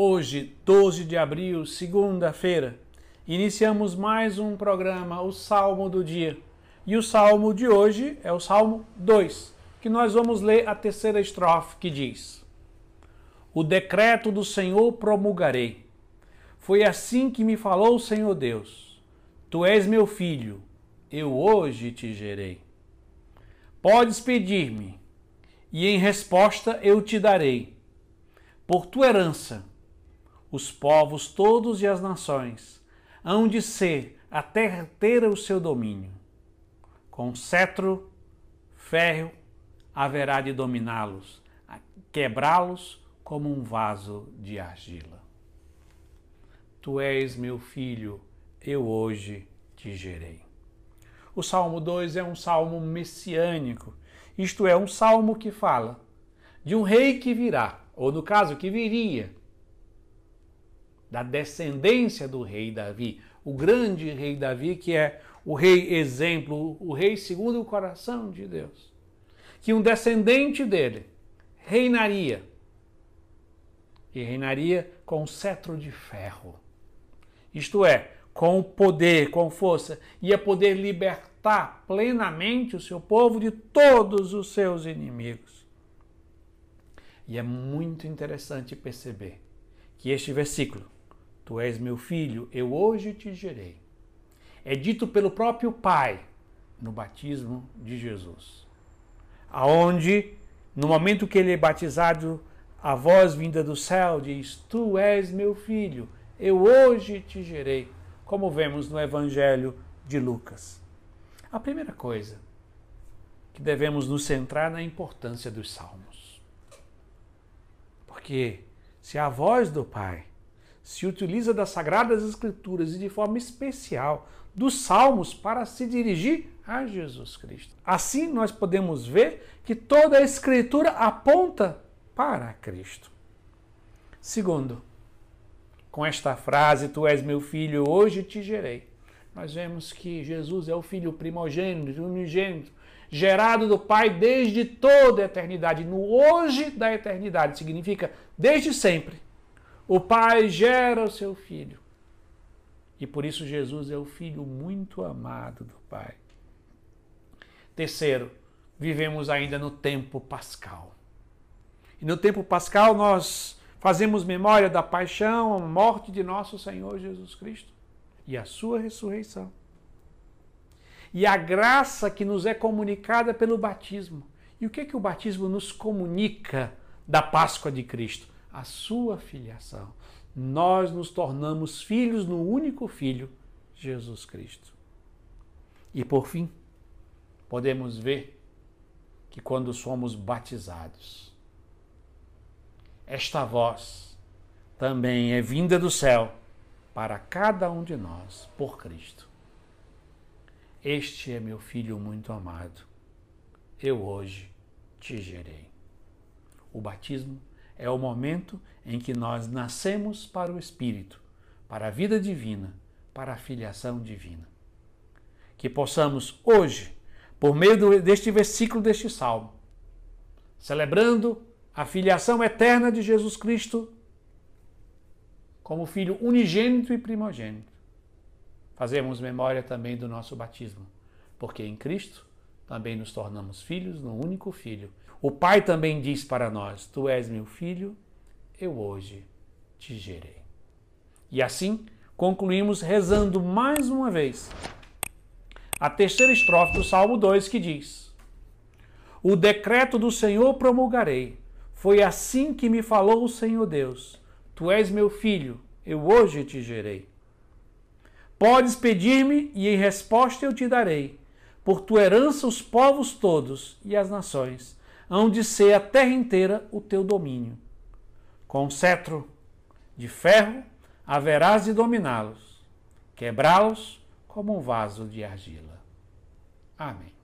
Hoje, 12 de abril, segunda-feira, iniciamos mais um programa, o Salmo do Dia. E o salmo de hoje é o Salmo 2, que nós vamos ler a terceira estrofe que diz: O decreto do Senhor promulgarei. Foi assim que me falou o Senhor Deus: Tu és meu filho, eu hoje te gerei. Podes pedir-me, e em resposta eu te darei. Por tua herança, os povos todos e as nações hão de ser a terra ter o seu domínio. Com cetro, ferro, haverá de dominá-los, quebrá-los como um vaso de argila. Tu és meu filho, eu hoje te gerei. O Salmo 2 é um salmo messiânico, isto é, um salmo que fala de um rei que virá, ou no caso, que viria, da descendência do rei Davi, o grande rei Davi, que é o rei exemplo, o rei segundo o coração de Deus. Que um descendente dele reinaria e reinaria com cetro de ferro. Isto é, com poder, com força, ia poder libertar plenamente o seu povo de todos os seus inimigos. E é muito interessante perceber que este versículo Tu és meu filho, eu hoje te gerei. É dito pelo próprio Pai no batismo de Jesus. Aonde, no momento que ele é batizado, a voz vinda do céu diz: Tu és meu filho, eu hoje te gerei, como vemos no Evangelho de Lucas. A primeira coisa que devemos nos centrar na importância dos salmos. Porque se a voz do Pai se utiliza das Sagradas Escrituras e de forma especial dos Salmos para se dirigir a Jesus Cristo. Assim nós podemos ver que toda a Escritura aponta para Cristo. Segundo, com esta frase, Tu és meu filho, hoje te gerei. Nós vemos que Jesus é o filho primogênito, unigênito, gerado do Pai desde toda a eternidade. No hoje da eternidade significa desde sempre o Pai gera o seu filho. E por isso Jesus é o filho muito amado do Pai. Terceiro, vivemos ainda no tempo pascal. E no tempo pascal nós fazemos memória da paixão, a morte de nosso Senhor Jesus Cristo e a sua ressurreição. E a graça que nos é comunicada pelo batismo. E o que é que o batismo nos comunica da Páscoa de Cristo? A sua filiação. Nós nos tornamos filhos no único Filho, Jesus Cristo. E por fim, podemos ver que quando somos batizados, esta voz também é vinda do céu para cada um de nós, por Cristo. Este é meu filho muito amado. Eu hoje te gerei. O batismo é o momento em que nós nascemos para o Espírito, para a vida divina, para a filiação divina. Que possamos hoje, por meio deste versículo deste salmo, celebrando a filiação eterna de Jesus Cristo como Filho unigênito e primogênito, fazemos memória também do nosso batismo, porque em Cristo também nos tornamos filhos no único Filho. O Pai também diz para nós: Tu és meu filho, eu hoje te gerei. E assim concluímos rezando mais uma vez a terceira estrofe do Salmo 2 que diz: O decreto do Senhor promulgarei. Foi assim que me falou o Senhor Deus: Tu és meu filho, eu hoje te gerei. Podes pedir-me e em resposta eu te darei por tua herança os povos todos e as nações, hão de ser a terra inteira o teu domínio. Com cetro de ferro haverás de dominá-los, quebrá-los como um vaso de argila. Amém.